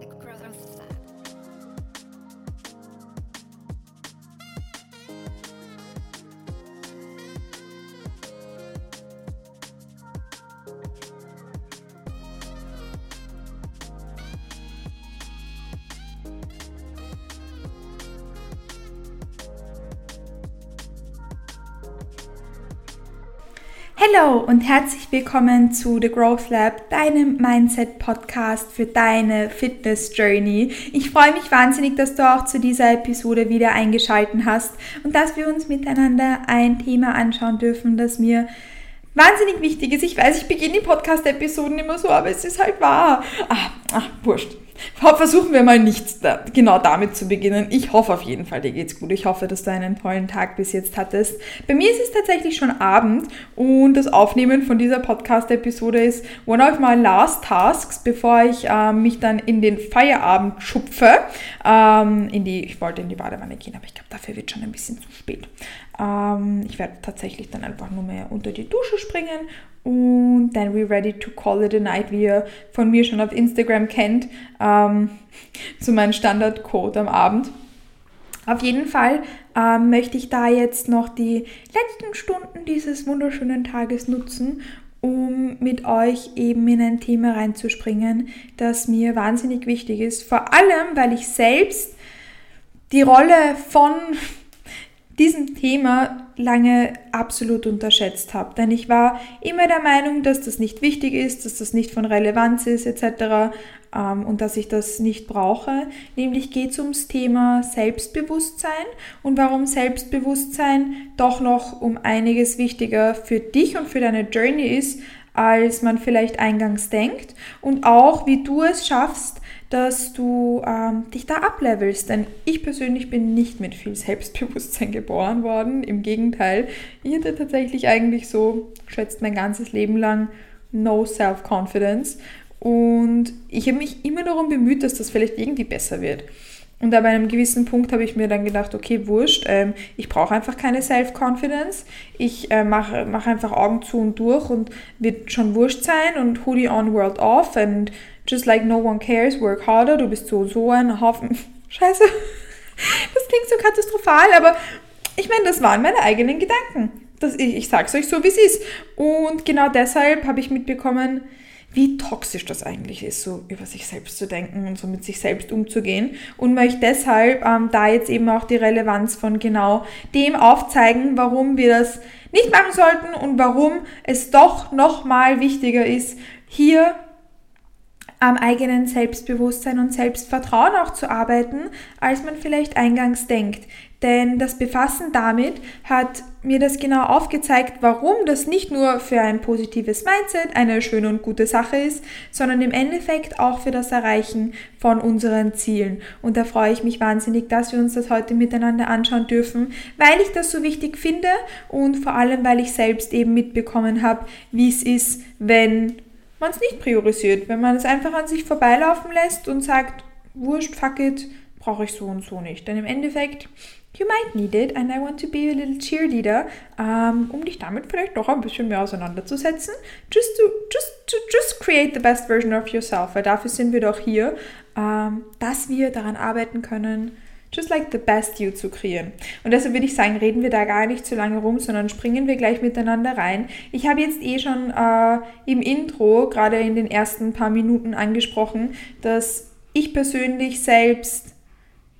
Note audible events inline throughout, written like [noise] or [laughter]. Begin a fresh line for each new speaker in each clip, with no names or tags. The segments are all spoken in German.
the cross. Hallo und herzlich willkommen zu The Growth Lab, deinem Mindset Podcast für deine Fitness Journey. Ich freue mich wahnsinnig, dass du auch zu dieser Episode wieder eingeschaltet hast und dass wir uns miteinander ein Thema anschauen dürfen, das mir wahnsinnig wichtig ist. Ich weiß, ich beginne die Podcast-Episoden immer so, aber es ist halt wahr. Ah, ach, wurscht. Versuchen wir mal nicht da, genau damit zu beginnen. Ich hoffe auf jeden Fall, dir geht's gut. Ich hoffe, dass du einen tollen Tag bis jetzt hattest. Bei mir ist es tatsächlich schon Abend und das Aufnehmen von dieser Podcast-Episode ist one of my last tasks, bevor ich äh, mich dann in den Feierabend schupfe. Ähm, in die, ich wollte in die Badewanne gehen, aber ich glaube, dafür wird schon ein bisschen zu spät. Ähm, ich werde tatsächlich dann einfach nur mehr unter die Dusche springen und dann we ready to call it a night, wie ihr von mir schon auf Instagram kennt, ähm, [laughs] so mein Standardcode am Abend. Auf jeden Fall ähm, möchte ich da jetzt noch die letzten Stunden dieses wunderschönen Tages nutzen, um mit euch eben in ein Thema reinzuspringen, das mir wahnsinnig wichtig ist. Vor allem, weil ich selbst die Rolle von diesem Thema lange absolut unterschätzt habe. Denn ich war immer der Meinung, dass das nicht wichtig ist, dass das nicht von Relevanz ist etc. Ähm, und dass ich das nicht brauche. Nämlich geht es ums Thema Selbstbewusstsein und warum Selbstbewusstsein doch noch um einiges wichtiger für dich und für deine Journey ist, als man vielleicht eingangs denkt. Und auch, wie du es schaffst, dass du ähm, dich da ablevelst. Denn ich persönlich bin nicht mit viel Selbstbewusstsein geboren worden. Im Gegenteil, ich hatte tatsächlich eigentlich so, schätzt mein ganzes Leben lang, no self-confidence. Und ich habe mich immer darum bemüht, dass das vielleicht irgendwie besser wird. Und ab einem gewissen Punkt habe ich mir dann gedacht, okay, wurscht, ähm, ich brauche einfach keine Self-Confidence. Ich äh, mache mach einfach Augen zu und durch und wird schon wurscht sein und Hoodie on, World off and just like no one cares, work harder. Du bist so, so ein Haufen. [laughs] Scheiße. Das klingt so katastrophal, aber ich meine, das waren meine eigenen Gedanken. Das, ich, ich sage es euch so, wie es ist. Und genau deshalb habe ich mitbekommen, wie toxisch das eigentlich ist, so über sich selbst zu denken und so mit sich selbst umzugehen. Und möchte deshalb ähm, da jetzt eben auch die Relevanz von genau dem aufzeigen, warum wir das nicht machen sollten und warum es doch nochmal wichtiger ist, hier am eigenen Selbstbewusstsein und Selbstvertrauen auch zu arbeiten, als man vielleicht eingangs denkt. Denn das Befassen damit hat mir das genau aufgezeigt, warum das nicht nur für ein positives Mindset eine schöne und gute Sache ist, sondern im Endeffekt auch für das Erreichen von unseren Zielen. Und da freue ich mich wahnsinnig, dass wir uns das heute miteinander anschauen dürfen, weil ich das so wichtig finde und vor allem, weil ich selbst eben mitbekommen habe, wie es ist, wenn man es nicht priorisiert, wenn man es einfach an sich vorbeilaufen lässt und sagt, wurscht, fuck it, brauche ich so und so nicht. Denn im Endeffekt You might need it and I want to be a little cheerleader, um, um dich damit vielleicht doch ein bisschen mehr auseinanderzusetzen. Just to, just to, just create the best version of yourself, weil dafür sind wir doch hier, um, dass wir daran arbeiten können, just like the best you zu kreieren. Und deshalb würde ich sagen, reden wir da gar nicht zu lange rum, sondern springen wir gleich miteinander rein. Ich habe jetzt eh schon äh, im Intro, gerade in den ersten paar Minuten angesprochen, dass ich persönlich selbst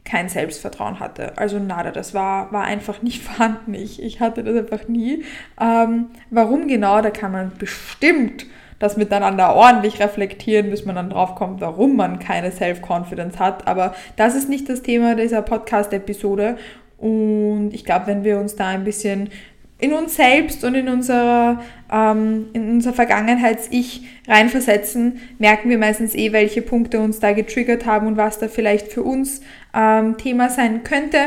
kein Selbstvertrauen hatte. Also nada, das war, war einfach nicht [laughs] vorhanden. Ich, ich hatte das einfach nie. Ähm, warum genau, da kann man bestimmt das miteinander ordentlich reflektieren, bis man dann drauf kommt, warum man keine Self-Confidence hat. Aber das ist nicht das Thema dieser Podcast-Episode. Und ich glaube, wenn wir uns da ein bisschen in uns selbst und in unserer, ähm, in unser Vergangenheits-Ich reinversetzen, merken wir meistens eh, welche Punkte uns da getriggert haben und was da vielleicht für uns ähm, Thema sein könnte.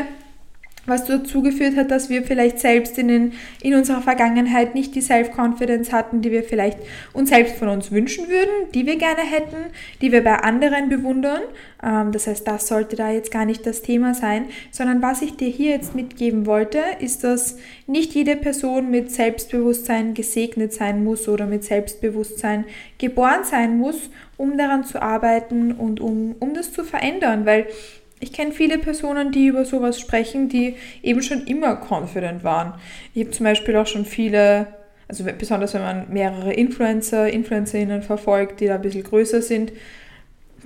Was dazu geführt hat, dass wir vielleicht selbst in, den, in unserer Vergangenheit nicht die Self-Confidence hatten, die wir vielleicht uns selbst von uns wünschen würden, die wir gerne hätten, die wir bei anderen bewundern. Ähm, das heißt, das sollte da jetzt gar nicht das Thema sein, sondern was ich dir hier jetzt mitgeben wollte, ist, dass nicht jede Person mit Selbstbewusstsein gesegnet sein muss oder mit Selbstbewusstsein geboren sein muss, um daran zu arbeiten und um, um das zu verändern, weil ich kenne viele Personen, die über sowas sprechen, die eben schon immer confident waren. Ich habe zum Beispiel auch schon viele, also besonders wenn man mehrere Influencer, Influencerinnen verfolgt, die da ein bisschen größer sind,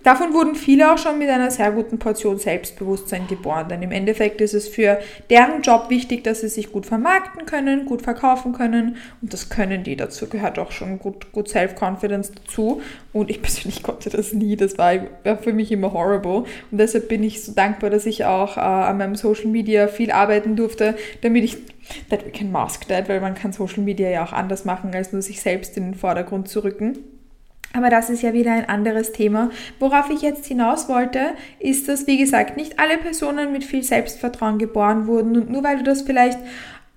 Davon wurden viele auch schon mit einer sehr guten Portion Selbstbewusstsein geboren, denn im Endeffekt ist es für deren Job wichtig, dass sie sich gut vermarkten können, gut verkaufen können. Und das können die. Dazu gehört auch schon gut, gut Self-Confidence dazu. Und ich [laughs] persönlich konnte das nie, das war, für mich immer horrible. Und deshalb bin ich so dankbar, dass ich auch äh, an meinem Social Media viel arbeiten durfte, damit ich that we can mask that, weil man kann Social Media ja auch anders machen, als nur sich selbst in den Vordergrund zu rücken. Aber das ist ja wieder ein anderes Thema. Worauf ich jetzt hinaus wollte, ist, dass, wie gesagt, nicht alle Personen mit viel Selbstvertrauen geboren wurden. Und nur weil du das vielleicht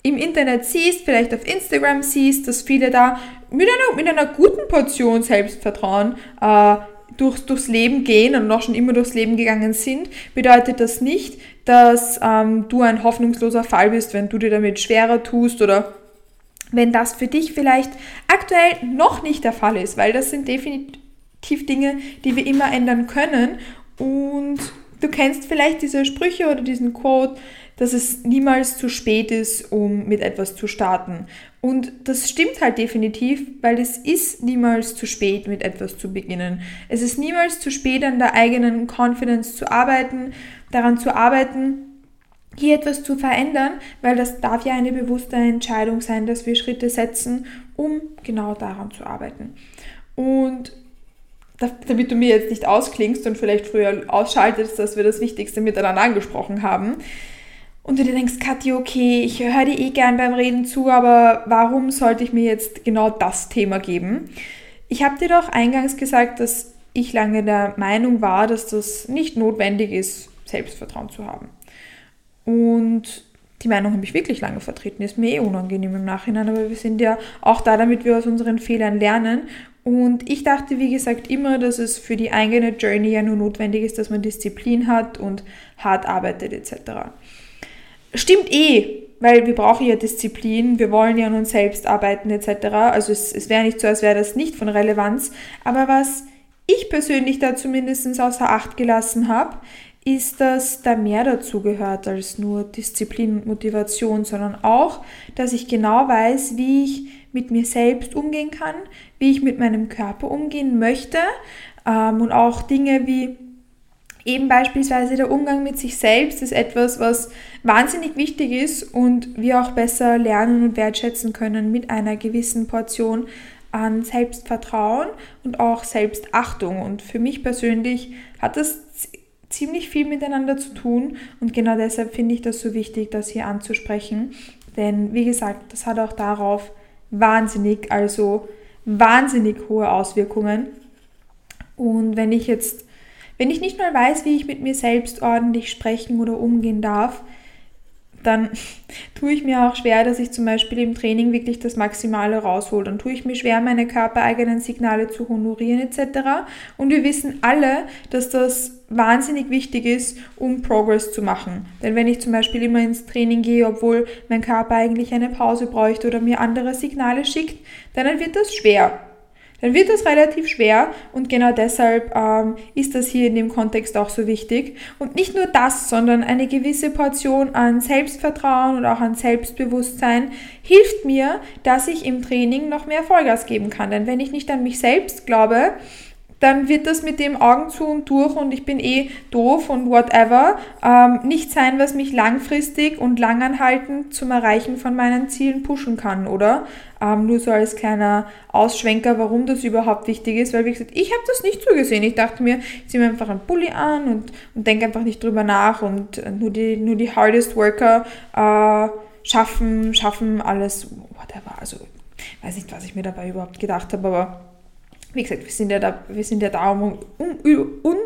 im Internet siehst, vielleicht auf Instagram siehst, dass viele da mit einer, mit einer guten Portion Selbstvertrauen äh, durch, durchs Leben gehen und noch schon immer durchs Leben gegangen sind, bedeutet das nicht, dass ähm, du ein hoffnungsloser Fall bist, wenn du dir damit schwerer tust oder wenn das für dich vielleicht aktuell noch nicht der Fall ist, weil das sind definitiv Dinge, die wir immer ändern können. Und du kennst vielleicht diese Sprüche oder diesen Quote, dass es niemals zu spät ist, um mit etwas zu starten. Und das stimmt halt definitiv, weil es ist niemals zu spät, mit etwas zu beginnen. Es ist niemals zu spät, an der eigenen Confidence zu arbeiten, daran zu arbeiten, hier etwas zu verändern, weil das darf ja eine bewusste Entscheidung sein, dass wir Schritte setzen, um genau daran zu arbeiten. Und damit du mir jetzt nicht ausklingst und vielleicht früher ausschaltest, dass wir das Wichtigste miteinander angesprochen haben. Und du dir denkst, Kathi, okay, ich höre dir eh gern beim Reden zu, aber warum sollte ich mir jetzt genau das Thema geben? Ich habe dir doch eingangs gesagt, dass ich lange der Meinung war, dass das nicht notwendig ist, Selbstvertrauen zu haben. Und die Meinung habe ich wirklich lange vertreten, ist mir eh unangenehm im Nachhinein, aber wir sind ja auch da, damit wir aus unseren Fehlern lernen. Und ich dachte, wie gesagt, immer, dass es für die eigene Journey ja nur notwendig ist, dass man Disziplin hat und hart arbeitet etc. Stimmt eh, weil wir brauchen ja Disziplin, wir wollen ja an uns selbst arbeiten etc. Also es, es wäre nicht so, als wäre das nicht von Relevanz. Aber was ich persönlich da zumindest außer Acht gelassen habe, ist, dass da mehr dazu gehört als nur Disziplin und Motivation, sondern auch, dass ich genau weiß, wie ich mit mir selbst umgehen kann, wie ich mit meinem Körper umgehen möchte ähm, und auch Dinge wie eben beispielsweise der Umgang mit sich selbst ist etwas, was wahnsinnig wichtig ist und wir auch besser lernen und wertschätzen können mit einer gewissen Portion an Selbstvertrauen und auch Selbstachtung. Und für mich persönlich hat das ziemlich viel miteinander zu tun und genau deshalb finde ich das so wichtig, das hier anzusprechen. Denn wie gesagt, das hat auch darauf wahnsinnig, also wahnsinnig hohe Auswirkungen. Und wenn ich jetzt, wenn ich nicht mal weiß, wie ich mit mir selbst ordentlich sprechen oder umgehen darf, dann [laughs] tue ich mir auch schwer, dass ich zum Beispiel im Training wirklich das Maximale raushole. Dann tue ich mir schwer, meine körpereigenen Signale zu honorieren etc. Und wir wissen alle, dass das wahnsinnig wichtig ist, um Progress zu machen. Denn wenn ich zum Beispiel immer ins Training gehe, obwohl mein Körper eigentlich eine Pause bräuchte oder mir andere Signale schickt, dann wird das schwer dann wird das relativ schwer und genau deshalb ähm, ist das hier in dem Kontext auch so wichtig. Und nicht nur das, sondern eine gewisse Portion an Selbstvertrauen und auch an Selbstbewusstsein hilft mir, dass ich im Training noch mehr Vollgas geben kann. Denn wenn ich nicht an mich selbst glaube, dann wird das mit dem Augen zu und durch und ich bin eh doof und whatever ähm, nicht sein, was mich langfristig und langanhaltend zum Erreichen von meinen Zielen pushen kann, oder? Ähm, nur so als kleiner Ausschwenker, warum das überhaupt wichtig ist, weil wie gesagt, ich habe das nicht so gesehen. Ich dachte mir, ich ziehe mir einfach einen Pulli an und, und denke einfach nicht drüber nach und nur die, nur die hardest worker äh, schaffen, schaffen alles, whatever. Also, weiß nicht, was ich mir dabei überhaupt gedacht habe, aber wie gesagt, wir sind ja da, wir sind ja da um, um, um,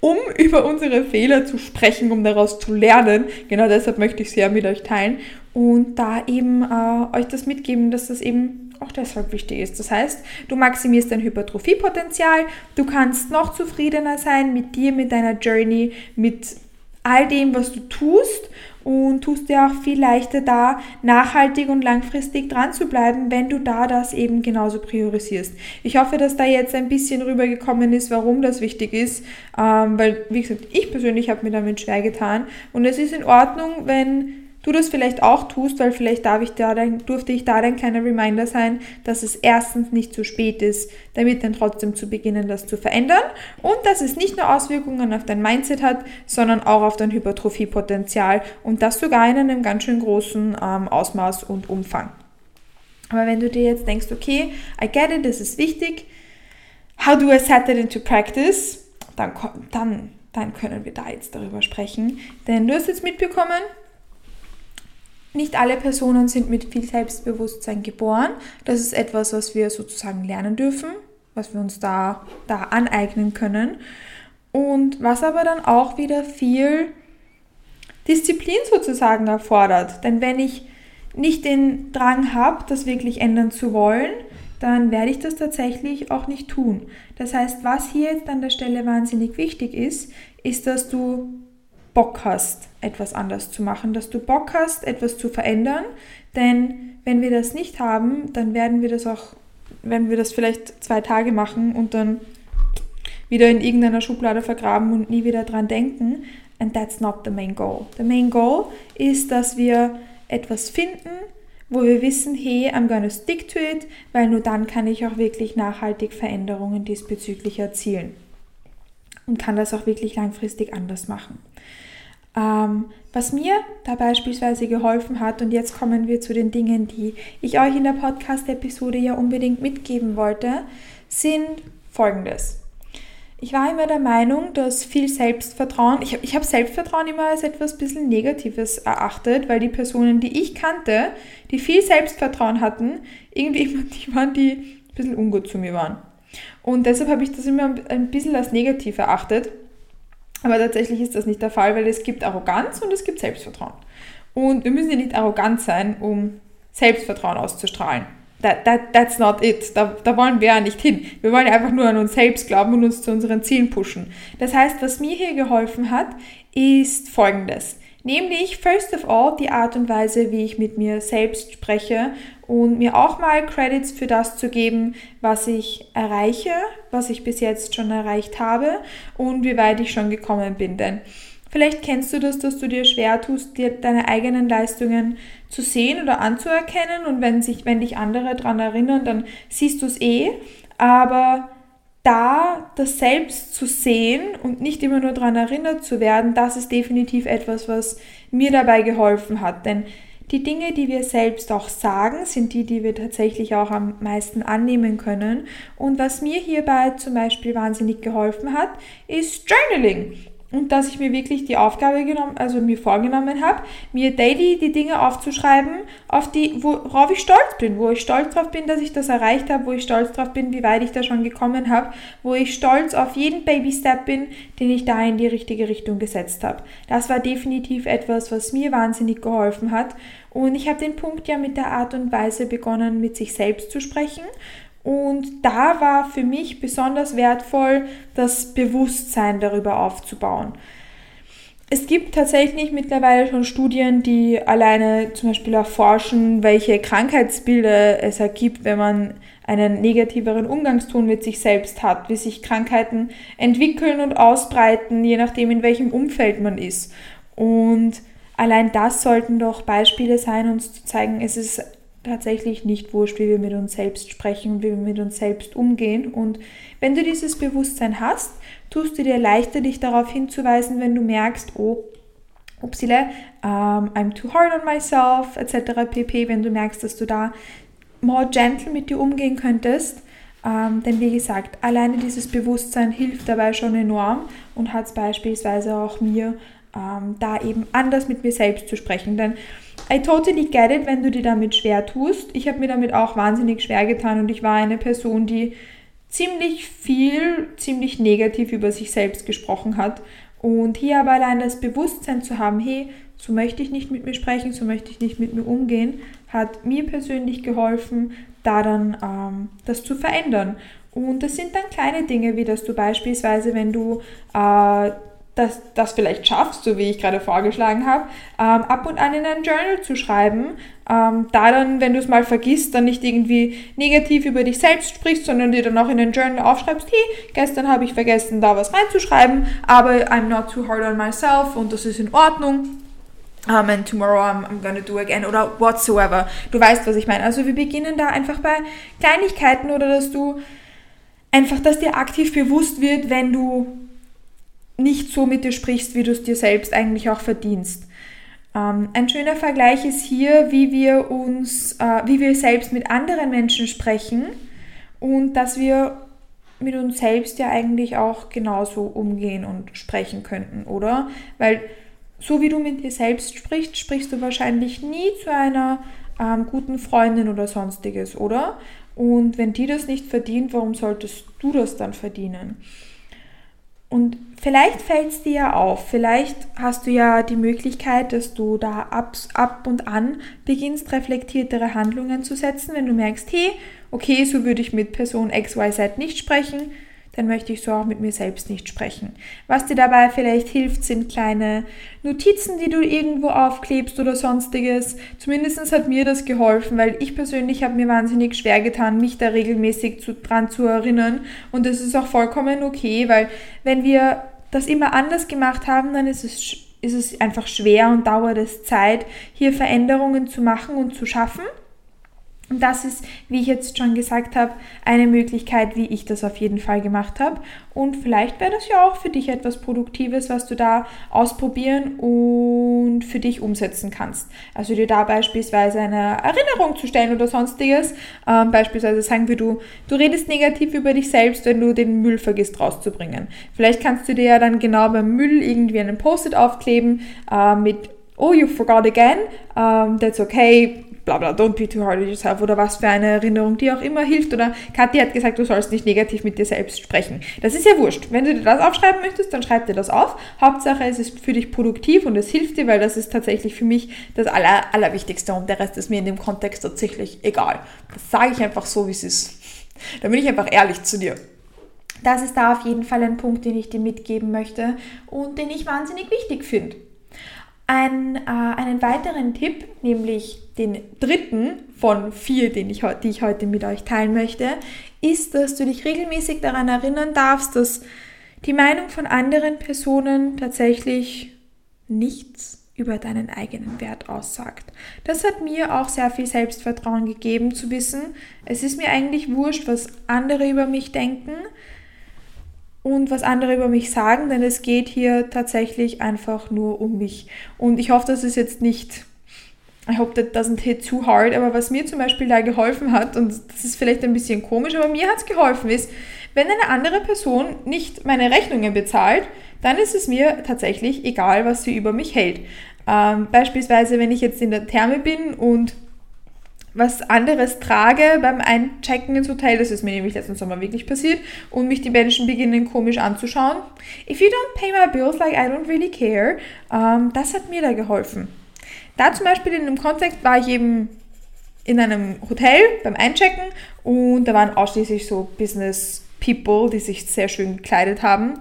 um über unsere Fehler zu sprechen, um daraus zu lernen. Genau deshalb möchte ich sie ja mit euch teilen und da eben äh, euch das mitgeben, dass das eben auch deshalb wichtig ist. Das heißt, du maximierst dein Hypertrophiepotenzial, du kannst noch zufriedener sein mit dir, mit deiner Journey, mit all dem, was du tust und tust dir auch viel leichter da, nachhaltig und langfristig dran zu bleiben, wenn du da das eben genauso priorisierst. Ich hoffe, dass da jetzt ein bisschen rübergekommen ist, warum das wichtig ist, ähm, weil, wie gesagt, ich persönlich habe mir damit schwer getan und es ist in Ordnung, wenn du das vielleicht auch tust, weil vielleicht darf ich da dein, durfte ich da dein kleiner Reminder sein, dass es erstens nicht zu spät ist, damit dann trotzdem zu beginnen, das zu verändern und dass es nicht nur Auswirkungen auf dein Mindset hat, sondern auch auf dein Hypertrophiepotenzial und das sogar in einem ganz schön großen ähm, Ausmaß und Umfang. Aber wenn du dir jetzt denkst, okay, I get it, das ist wichtig, how do I set it into practice? Dann, dann, dann können wir da jetzt darüber sprechen. Denn du hast jetzt mitbekommen, nicht alle Personen sind mit viel Selbstbewusstsein geboren. Das ist etwas, was wir sozusagen lernen dürfen, was wir uns da, da aneignen können. Und was aber dann auch wieder viel Disziplin sozusagen erfordert. Denn wenn ich nicht den Drang habe, das wirklich ändern zu wollen, dann werde ich das tatsächlich auch nicht tun. Das heißt, was hier jetzt an der Stelle wahnsinnig wichtig ist, ist, dass du Bock hast, etwas anders zu machen, dass du Bock hast, etwas zu verändern. Denn wenn wir das nicht haben, dann werden wir das auch, wenn wir das vielleicht zwei Tage machen und dann wieder in irgendeiner Schublade vergraben und nie wieder dran denken. And that's not the main goal. The main goal ist, dass wir etwas finden, wo wir wissen, hey, I'm gonna stick to it, weil nur dann kann ich auch wirklich nachhaltig Veränderungen diesbezüglich erzielen und kann das auch wirklich langfristig anders machen. Ähm, was mir da beispielsweise geholfen hat, und jetzt kommen wir zu den Dingen, die ich euch in der Podcast-Episode ja unbedingt mitgeben wollte, sind folgendes. Ich war immer der Meinung, dass viel Selbstvertrauen, ich habe ich hab Selbstvertrauen immer als etwas bisschen Negatives erachtet, weil die Personen, die ich kannte, die viel Selbstvertrauen hatten, irgendwie immer [laughs] die waren, die ein bisschen ungut zu mir waren. Und deshalb habe ich das immer ein bisschen als negativ erachtet. Aber tatsächlich ist das nicht der Fall, weil es gibt Arroganz und es gibt Selbstvertrauen. Und wir müssen ja nicht arrogant sein, um Selbstvertrauen auszustrahlen. That, that, that's not it. Da, da wollen wir ja nicht hin. Wir wollen einfach nur an uns selbst glauben und uns zu unseren Zielen pushen. Das heißt, was mir hier geholfen hat, ist folgendes. Nämlich, first of all, die Art und Weise, wie ich mit mir selbst spreche und mir auch mal Credits für das zu geben, was ich erreiche, was ich bis jetzt schon erreicht habe und wie weit ich schon gekommen bin. Denn vielleicht kennst du das, dass du dir schwer tust, dir deine eigenen Leistungen zu sehen oder anzuerkennen und wenn sich, wenn dich andere daran erinnern, dann siehst du es eh. Aber da das selbst zu sehen und nicht immer nur daran erinnert zu werden, das ist definitiv etwas, was mir dabei geholfen hat. Denn die Dinge, die wir selbst auch sagen, sind die, die wir tatsächlich auch am meisten annehmen können. Und was mir hierbei zum Beispiel wahnsinnig geholfen hat, ist Journaling und dass ich mir wirklich die Aufgabe genommen, also mir vorgenommen habe, mir daily die Dinge aufzuschreiben, auf die, worauf ich stolz bin, wo ich stolz drauf bin, dass ich das erreicht habe, wo ich stolz drauf bin, wie weit ich da schon gekommen habe, wo ich stolz auf jeden Baby Step bin, den ich da in die richtige Richtung gesetzt habe. Das war definitiv etwas, was mir wahnsinnig geholfen hat. Und ich habe den Punkt ja mit der Art und Weise begonnen, mit sich selbst zu sprechen und da war für mich besonders wertvoll, das Bewusstsein darüber aufzubauen. Es gibt tatsächlich mittlerweile schon Studien, die alleine zum Beispiel erforschen, welche Krankheitsbilder es ergibt, wenn man einen negativeren Umgangston mit sich selbst hat, wie sich Krankheiten entwickeln und ausbreiten, je nachdem, in welchem Umfeld man ist. Und allein das sollten doch Beispiele sein, uns zu zeigen, es ist tatsächlich nicht wurscht, wie wir mit uns selbst sprechen und wie wir mit uns selbst umgehen. Und wenn du dieses Bewusstsein hast, tust du dir leichter, dich darauf hinzuweisen, wenn du merkst, oh, upsile, um, ähm, I'm too hard on myself, etc. pp. Wenn du merkst, dass du da more gentle mit dir umgehen könntest. Ähm, denn wie gesagt, alleine dieses Bewusstsein hilft dabei schon enorm und hat es beispielsweise auch mir ähm, da eben anders mit mir selbst zu sprechen. Denn I totally get it, wenn du dir damit schwer tust. Ich habe mir damit auch wahnsinnig schwer getan und ich war eine Person, die ziemlich viel, ziemlich negativ über sich selbst gesprochen hat. Und hier aber allein das Bewusstsein zu haben, hey, so möchte ich nicht mit mir sprechen, so möchte ich nicht mit mir umgehen, hat mir persönlich geholfen, da dann ähm, das zu verändern. Und das sind dann kleine Dinge, wie dass du beispielsweise, wenn du äh, das, das vielleicht schaffst, so wie ich gerade vorgeschlagen habe, ähm, ab und an in ein Journal zu schreiben. Ähm, da dann, wenn du es mal vergisst, dann nicht irgendwie negativ über dich selbst sprichst, sondern dir dann auch in ein Journal aufschreibst, hey, gestern habe ich vergessen, da was reinzuschreiben, aber I'm not too hard on myself und das ist in Ordnung. Um, and tomorrow I'm, I'm gonna do again oder whatsoever. Du weißt, was ich meine. Also wir beginnen da einfach bei Kleinigkeiten oder dass du einfach, dass dir aktiv bewusst wird, wenn du nicht so mit dir sprichst, wie du es dir selbst eigentlich auch verdienst. Ähm, ein schöner Vergleich ist hier, wie wir uns, äh, wie wir selbst mit anderen Menschen sprechen und dass wir mit uns selbst ja eigentlich auch genauso umgehen und sprechen könnten, oder? Weil so wie du mit dir selbst sprichst, sprichst du wahrscheinlich nie zu einer ähm, guten Freundin oder sonstiges, oder? Und wenn die das nicht verdient, warum solltest du das dann verdienen? Und vielleicht fällt es dir ja auf, vielleicht hast du ja die Möglichkeit, dass du da ab, ab und an beginnst, reflektiertere Handlungen zu setzen, wenn du merkst, hey, okay, so würde ich mit Person XYZ nicht sprechen, dann möchte ich so auch mit mir selbst nicht sprechen. Was dir dabei vielleicht hilft, sind kleine Notizen, die du irgendwo aufklebst oder sonstiges. Zumindest hat mir das geholfen, weil ich persönlich habe mir wahnsinnig schwer getan, mich da regelmäßig zu, dran zu erinnern. Und das ist auch vollkommen okay, weil wenn wir das immer anders gemacht haben, dann ist es, ist es einfach schwer und dauert es Zeit, hier Veränderungen zu machen und zu schaffen. Und das ist, wie ich jetzt schon gesagt habe, eine Möglichkeit, wie ich das auf jeden Fall gemacht habe. Und vielleicht wäre das ja auch für dich etwas Produktives, was du da ausprobieren und für dich umsetzen kannst. Also dir da beispielsweise eine Erinnerung zu stellen oder sonstiges. Ähm, beispielsweise sagen wir, du, du redest negativ über dich selbst, wenn du den Müll vergisst rauszubringen. Vielleicht kannst du dir ja dann genau beim Müll irgendwie einen Post-it aufkleben äh, mit Oh, you forgot again. Um, that's okay bla bla, don't be too hard on yourself oder was für eine Erinnerung, die auch immer hilft. Oder Kathi hat gesagt, du sollst nicht negativ mit dir selbst sprechen. Das ist ja wurscht. Wenn du dir das aufschreiben möchtest, dann schreib dir das auf. Hauptsache, es ist für dich produktiv und es hilft dir, weil das ist tatsächlich für mich das Aller, Allerwichtigste und der Rest ist mir in dem Kontext tatsächlich egal. Das sage ich einfach so, wie es ist. Da bin ich einfach ehrlich zu dir. Das ist da auf jeden Fall ein Punkt, den ich dir mitgeben möchte und den ich wahnsinnig wichtig finde. Ein, äh, einen weiteren Tipp, nämlich den dritten von vier, den ich, die ich heute mit euch teilen möchte, ist, dass du dich regelmäßig daran erinnern darfst, dass die Meinung von anderen Personen tatsächlich nichts über deinen eigenen Wert aussagt. Das hat mir auch sehr viel Selbstvertrauen gegeben zu wissen, es ist mir eigentlich wurscht, was andere über mich denken und was andere über mich sagen, denn es geht hier tatsächlich einfach nur um mich. Und ich hoffe, dass es jetzt nicht, I hope that doesn't hit too hard, aber was mir zum Beispiel da geholfen hat, und das ist vielleicht ein bisschen komisch, aber mir hat es geholfen, ist, wenn eine andere Person nicht meine Rechnungen bezahlt, dann ist es mir tatsächlich egal, was sie über mich hält. Ähm, beispielsweise, wenn ich jetzt in der Therme bin und was anderes trage beim Einchecken ins Hotel. Das ist mir nämlich letzten Sommer wirklich passiert. Und mich die Menschen beginnen komisch anzuschauen. If you don't pay my bills like I don't really care, ähm, das hat mir da geholfen. Da zum Beispiel in dem Kontext war ich eben in einem Hotel beim Einchecken und da waren ausschließlich so Business People, die sich sehr schön gekleidet haben.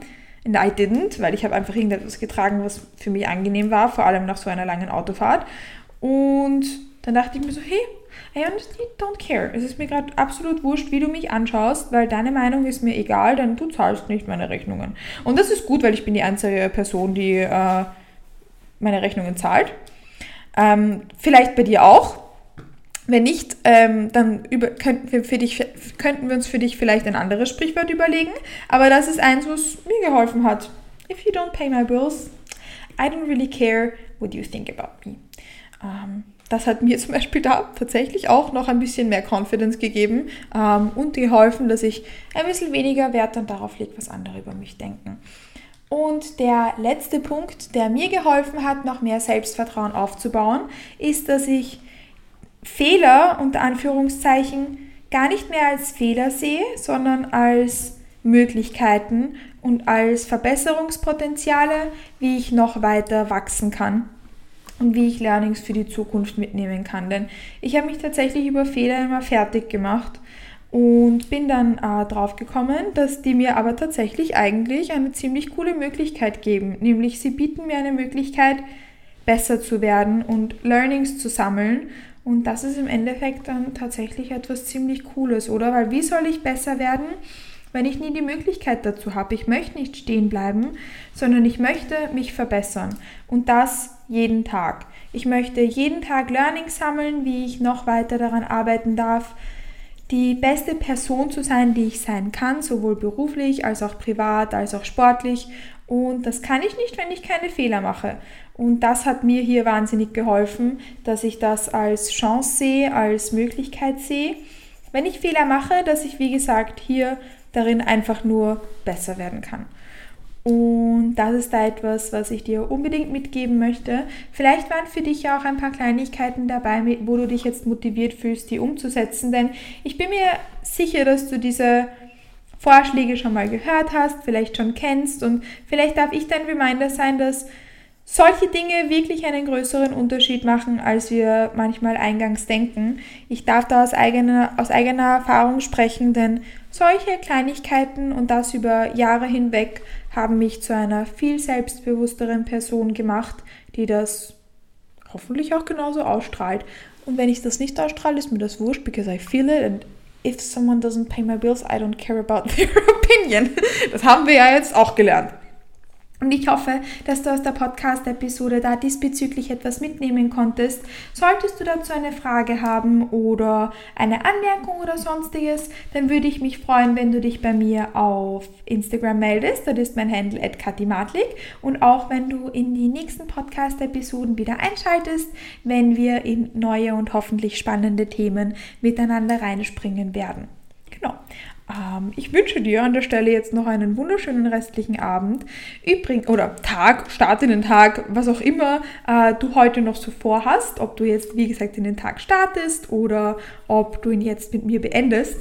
And I didn't, weil ich habe einfach irgendetwas getragen, was für mich angenehm war, vor allem nach so einer langen Autofahrt. Und dann dachte ich mir so, hey, I honestly don't care. Es ist mir gerade absolut wurscht, wie du mich anschaust, weil deine Meinung ist mir egal, denn du zahlst nicht meine Rechnungen. Und das ist gut, weil ich bin die einzige Person, die äh, meine Rechnungen zahlt. Ähm, vielleicht bei dir auch. Wenn nicht, ähm, dann über, könnten, wir für dich, könnten wir uns für dich vielleicht ein anderes Sprichwort überlegen. Aber das ist eins, was mir geholfen hat. If you don't pay my bills, I don't really care what you think about me. Ähm, das hat mir [laughs] zum Beispiel da tatsächlich auch noch ein bisschen mehr Confidence gegeben ähm, und geholfen, dass ich ein bisschen weniger Wert dann darauf lege, was andere über mich denken. Und der letzte Punkt, der mir geholfen hat, noch mehr Selbstvertrauen aufzubauen, ist, dass ich Fehler unter Anführungszeichen gar nicht mehr als Fehler sehe, sondern als Möglichkeiten und als Verbesserungspotenziale, wie ich noch weiter wachsen kann und wie ich Learnings für die Zukunft mitnehmen kann. Denn ich habe mich tatsächlich über Fehler immer fertig gemacht und bin dann äh, drauf gekommen, dass die mir aber tatsächlich eigentlich eine ziemlich coole Möglichkeit geben. Nämlich sie bieten mir eine Möglichkeit, besser zu werden und Learnings zu sammeln. Und das ist im Endeffekt dann tatsächlich etwas ziemlich Cooles, oder? Weil wie soll ich besser werden, wenn ich nie die Möglichkeit dazu habe? Ich möchte nicht stehen bleiben, sondern ich möchte mich verbessern. Und das jeden Tag. Ich möchte jeden Tag Learnings sammeln, wie ich noch weiter daran arbeiten darf, die beste Person zu sein, die ich sein kann, sowohl beruflich als auch privat, als auch sportlich. Und das kann ich nicht, wenn ich keine Fehler mache. Und das hat mir hier wahnsinnig geholfen, dass ich das als Chance sehe, als Möglichkeit sehe. Wenn ich Fehler mache, dass ich, wie gesagt, hier darin einfach nur besser werden kann. Und das ist da etwas, was ich dir unbedingt mitgeben möchte. Vielleicht waren für dich ja auch ein paar Kleinigkeiten dabei, wo du dich jetzt motiviert fühlst, die umzusetzen. Denn ich bin mir sicher, dass du diese Vorschläge schon mal gehört hast, vielleicht schon kennst. Und vielleicht darf ich dein Reminder sein, dass solche Dinge wirklich einen größeren Unterschied machen, als wir manchmal eingangs denken. Ich darf da aus eigener, aus eigener Erfahrung sprechen, denn solche Kleinigkeiten und das über Jahre hinweg haben mich zu einer viel selbstbewussteren Person gemacht, die das hoffentlich auch genauso ausstrahlt. Und wenn ich das nicht ausstrahle, ist mir das wurscht, because I feel it and if someone doesn't pay my bills, I don't care about [laughs] their opinion. Das haben wir ja jetzt auch gelernt. Und ich hoffe, dass du aus der Podcast-Episode da diesbezüglich etwas mitnehmen konntest. Solltest du dazu eine Frage haben oder eine Anmerkung oder sonstiges, dann würde ich mich freuen, wenn du dich bei mir auf Instagram meldest. Das ist mein Handle at katimatlik. Und auch wenn du in die nächsten Podcast-Episoden wieder einschaltest, wenn wir in neue und hoffentlich spannende Themen miteinander reinspringen werden. Genau. Ähm, ich wünsche dir an der Stelle jetzt noch einen wunderschönen restlichen Abend. Übrigens, oder Tag, Start in den Tag, was auch immer äh, du heute noch so vorhast. Ob du jetzt, wie gesagt, in den Tag startest oder ob du ihn jetzt mit mir beendest.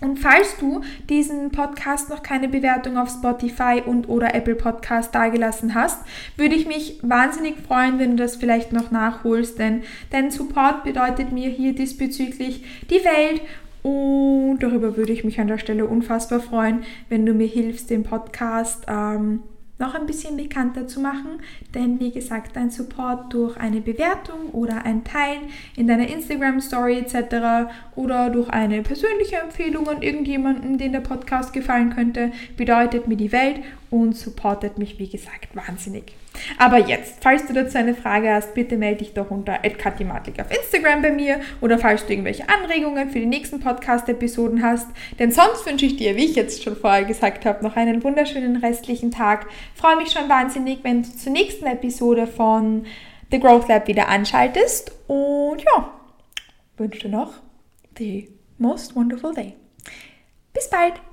Und falls du diesen Podcast noch keine Bewertung auf Spotify und oder Apple Podcast dagelassen hast, würde ich mich wahnsinnig freuen, wenn du das vielleicht noch nachholst, denn dein Support bedeutet mir hier diesbezüglich die Welt und darüber würde ich mich an der Stelle unfassbar freuen, wenn du mir hilfst, den Podcast ähm, noch ein bisschen bekannter zu machen. Denn wie gesagt, dein Support durch eine Bewertung oder ein Teilen in deiner Instagram Story etc. oder durch eine persönliche Empfehlung an irgendjemanden, den der Podcast gefallen könnte, bedeutet mir die Welt und supportet mich, wie gesagt, wahnsinnig. Aber jetzt, falls du dazu eine Frage hast, bitte melde dich doch unter @katimatik auf Instagram bei mir oder falls du irgendwelche Anregungen für die nächsten Podcast-Episoden hast. Denn sonst wünsche ich dir, wie ich jetzt schon vorher gesagt habe, noch einen wunderschönen restlichen Tag. freue mich schon wahnsinnig, wenn du zur nächsten Episode von The Growth Lab wieder anschaltest. Und ja, wünsche dir noch the most wonderful day. Bis bald!